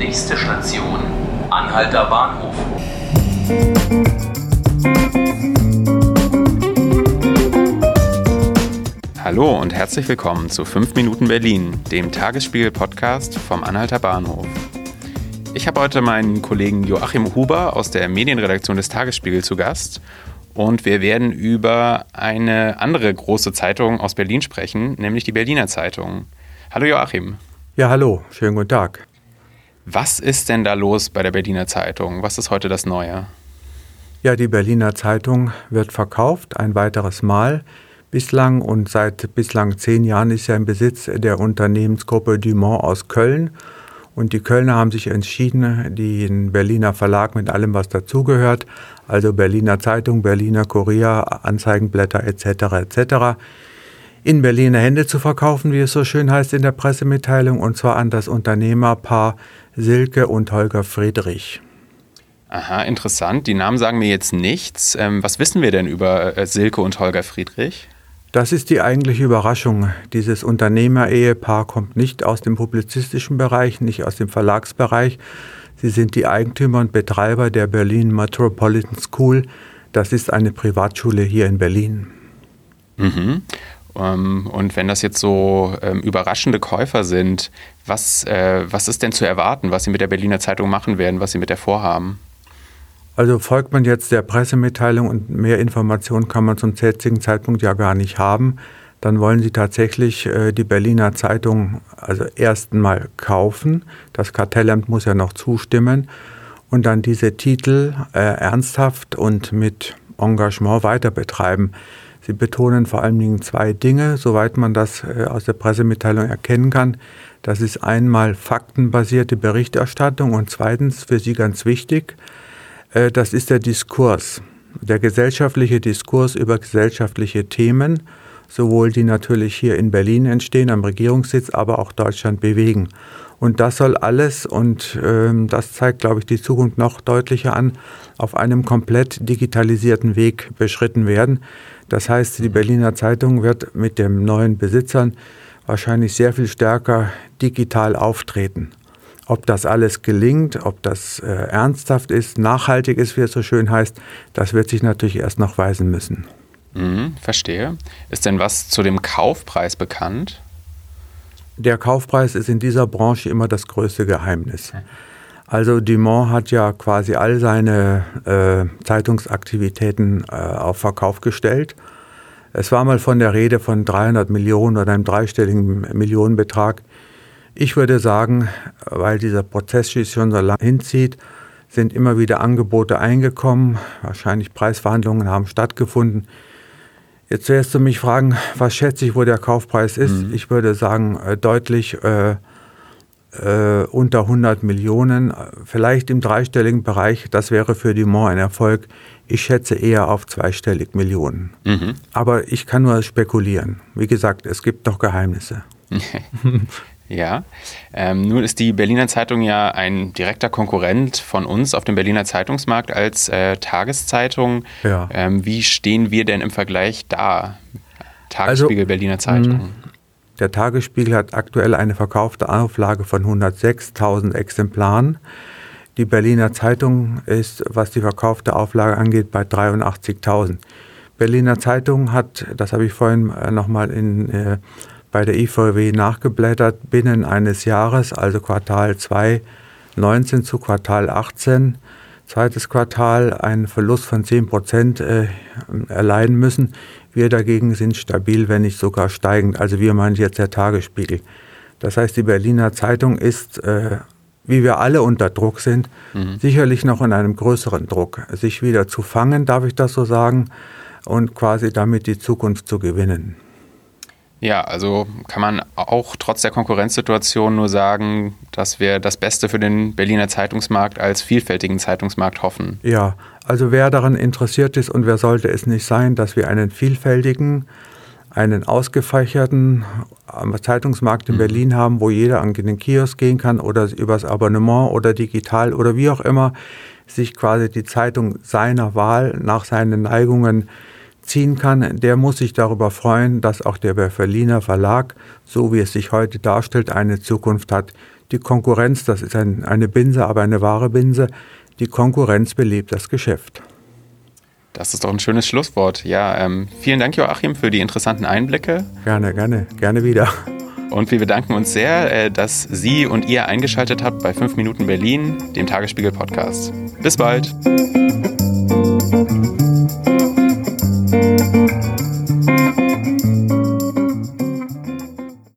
Nächste Station, Anhalter Bahnhof. Hallo und herzlich willkommen zu 5 Minuten Berlin, dem Tagesspiegel-Podcast vom Anhalter Bahnhof. Ich habe heute meinen Kollegen Joachim Huber aus der Medienredaktion des Tagesspiegel zu Gast und wir werden über eine andere große Zeitung aus Berlin sprechen, nämlich die Berliner Zeitung. Hallo Joachim. Ja, hallo, schönen guten Tag. Was ist denn da los bei der Berliner Zeitung? Was ist heute das Neue? Ja, die Berliner Zeitung wird verkauft, ein weiteres Mal bislang und seit bislang zehn Jahren ist er im Besitz der Unternehmensgruppe Dumont aus Köln. Und die Kölner haben sich entschieden, den Berliner Verlag mit allem, was dazugehört, also Berliner Zeitung, Berliner Kurier, Anzeigenblätter etc. etc., in Berliner Hände zu verkaufen, wie es so schön heißt in der Pressemitteilung, und zwar an das Unternehmerpaar Silke und Holger Friedrich. Aha, interessant. Die Namen sagen mir jetzt nichts. Ähm, was wissen wir denn über äh, Silke und Holger Friedrich? Das ist die eigentliche Überraschung. Dieses Unternehmer-Ehepaar kommt nicht aus dem publizistischen Bereich, nicht aus dem Verlagsbereich. Sie sind die Eigentümer und Betreiber der Berlin Metropolitan School. Das ist eine Privatschule hier in Berlin. Mhm. Ähm, und wenn das jetzt so ähm, überraschende Käufer sind, was, äh, was ist denn zu erwarten, was Sie mit der Berliner Zeitung machen werden, was Sie mit der vorhaben? Also folgt man jetzt der Pressemitteilung und mehr Informationen kann man zum jetzigen Zeitpunkt ja gar nicht haben, dann wollen sie tatsächlich äh, die Berliner Zeitung also erst mal kaufen. Das Kartellamt muss ja noch zustimmen und dann diese Titel äh, ernsthaft und mit Engagement weiter betreiben. Sie betonen vor allen Dingen zwei Dinge, soweit man das äh, aus der Pressemitteilung erkennen kann. Das ist einmal faktenbasierte Berichterstattung und zweitens für Sie ganz wichtig, äh, das ist der Diskurs, der gesellschaftliche Diskurs über gesellschaftliche Themen, sowohl die natürlich hier in Berlin entstehen, am Regierungssitz, aber auch Deutschland bewegen. Und das soll alles, und ähm, das zeigt, glaube ich, die Zukunft noch deutlicher an, auf einem komplett digitalisierten Weg beschritten werden. Das heißt, die Berliner Zeitung wird mit den neuen Besitzern wahrscheinlich sehr viel stärker digital auftreten. Ob das alles gelingt, ob das äh, ernsthaft ist, nachhaltig ist, wie es so schön heißt, das wird sich natürlich erst noch weisen müssen. Mhm, verstehe. Ist denn was zu dem Kaufpreis bekannt? Der Kaufpreis ist in dieser Branche immer das größte Geheimnis. Also Dumont hat ja quasi all seine äh, Zeitungsaktivitäten äh, auf Verkauf gestellt. Es war mal von der Rede von 300 Millionen oder einem dreistelligen Millionenbetrag. Ich würde sagen, weil dieser Prozess sich schon so lange hinzieht, sind immer wieder Angebote eingekommen, wahrscheinlich Preisverhandlungen haben stattgefunden. Jetzt wirst du mich fragen, was schätze ich, wo der Kaufpreis ist? Mhm. Ich würde sagen, äh, deutlich äh, äh, unter 100 Millionen, vielleicht im dreistelligen Bereich. Das wäre für Dumont ein Erfolg. Ich schätze eher auf zweistellig Millionen. Mhm. Aber ich kann nur spekulieren. Wie gesagt, es gibt noch Geheimnisse. Ja, ähm, nun ist die Berliner Zeitung ja ein direkter Konkurrent von uns auf dem Berliner Zeitungsmarkt als äh, Tageszeitung. Ja. Ähm, wie stehen wir denn im Vergleich da? Tagesspiegel, also, Berliner Zeitung. Der Tagesspiegel hat aktuell eine verkaufte Auflage von 106.000 Exemplaren. Die Berliner Zeitung ist, was die verkaufte Auflage angeht, bei 83.000. Berliner Zeitung hat, das habe ich vorhin äh, nochmal in äh, bei der IVW nachgeblättert binnen eines Jahres, also Quartal 2 19 zu Quartal 18, zweites Quartal, einen Verlust von 10 Prozent äh, erleiden müssen. Wir dagegen sind stabil, wenn nicht sogar steigend. Also wir meinen jetzt der Tagesspiegel. Das heißt, die Berliner Zeitung ist, äh, wie wir alle unter Druck sind, mhm. sicherlich noch in einem größeren Druck, sich wieder zu fangen, darf ich das so sagen, und quasi damit die Zukunft zu gewinnen. Ja, also kann man auch trotz der Konkurrenzsituation nur sagen, dass wir das Beste für den Berliner Zeitungsmarkt als vielfältigen Zeitungsmarkt hoffen. Ja, also wer daran interessiert ist und wer sollte es nicht sein, dass wir einen vielfältigen, einen ausgefächerten äh, Zeitungsmarkt in mhm. Berlin haben, wo jeder an den Kiosk gehen kann oder übers Abonnement oder digital oder wie auch immer sich quasi die Zeitung seiner Wahl nach seinen Neigungen ziehen kann, der muss sich darüber freuen, dass auch der Berliner Verlag, so wie es sich heute darstellt, eine Zukunft hat, Die Konkurrenz, das ist ein, eine Binse, aber eine wahre Binse, die Konkurrenz belebt das Geschäft. Das ist doch ein schönes Schlusswort. Ja, ähm, vielen Dank, Joachim, für die interessanten Einblicke. Gerne, gerne, gerne wieder. Und wir bedanken uns sehr, äh, dass Sie und ihr eingeschaltet habt bei 5 Minuten Berlin, dem Tagesspiegel Podcast. Bis bald.